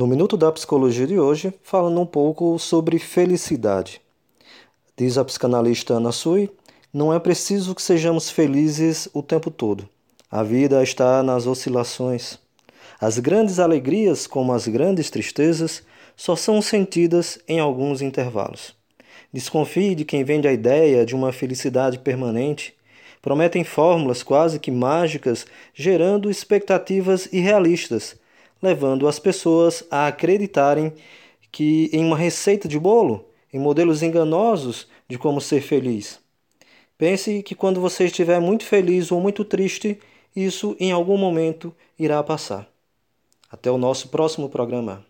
No Minuto da Psicologia de hoje, falando um pouco sobre felicidade. Diz a psicanalista Ana Sui, não é preciso que sejamos felizes o tempo todo. A vida está nas oscilações. As grandes alegrias, como as grandes tristezas, só são sentidas em alguns intervalos. Desconfie de quem vende a ideia de uma felicidade permanente. Prometem fórmulas quase que mágicas, gerando expectativas irrealistas levando as pessoas a acreditarem que em uma receita de bolo, em modelos enganosos de como ser feliz. Pense que quando você estiver muito feliz ou muito triste, isso em algum momento irá passar. Até o nosso próximo programa.